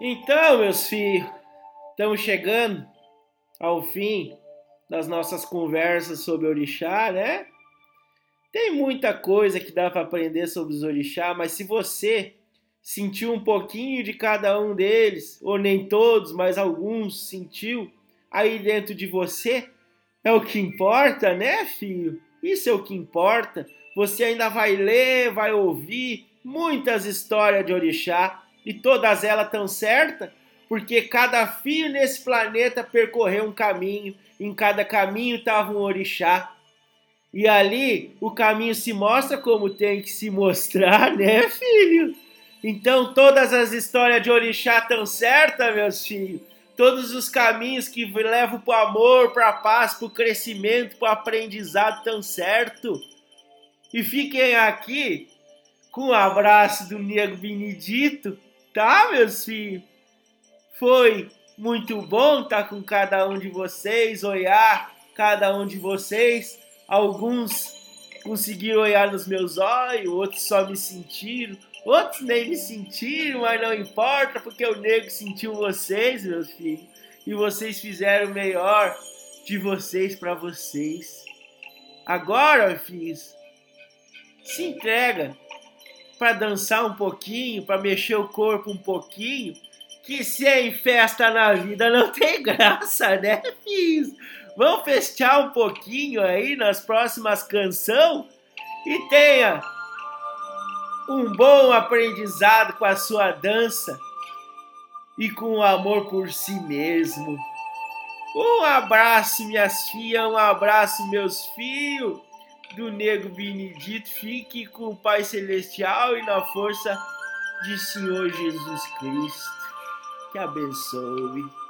Então, meus filhos, estamos chegando ao fim das nossas conversas sobre orixá, né? Tem muita coisa que dá para aprender sobre os orixá, mas se você sentiu um pouquinho de cada um deles, ou nem todos, mas alguns sentiu aí dentro de você, é o que importa, né, filho? Isso é o que importa. Você ainda vai ler, vai ouvir muitas histórias de orixá e todas elas tão certas, porque cada filho nesse planeta percorreu um caminho, em cada caminho estava um orixá. E ali o caminho se mostra como tem que se mostrar, né, filho? Então todas as histórias de orixá tão certas, meus filhos. Todos os caminhos que levam para o amor, para a paz, para o crescimento, para o aprendizado tão certo. E fiquem aqui com o um abraço do Nego Benedito tá, meus filhos? Foi muito bom estar tá com cada um de vocês, olhar cada um de vocês. Alguns conseguiram olhar nos meus olhos, outros só me sentiram, outros nem me sentiram, mas não importa, porque o nego sentiu vocês, meus filhos, e vocês fizeram o melhor de vocês para vocês. Agora, filhos, se entrega para dançar um pouquinho, para mexer o corpo um pouquinho, que sem festa na vida não tem graça, né, filhos? Vamos festear um pouquinho aí nas próximas canções e tenha um bom aprendizado com a sua dança e com o amor por si mesmo. Um abraço, minhas filhas, um abraço, meus filhos do Nego Benedito fique com o Pai Celestial e na força de Senhor Jesus Cristo. Que abençoe.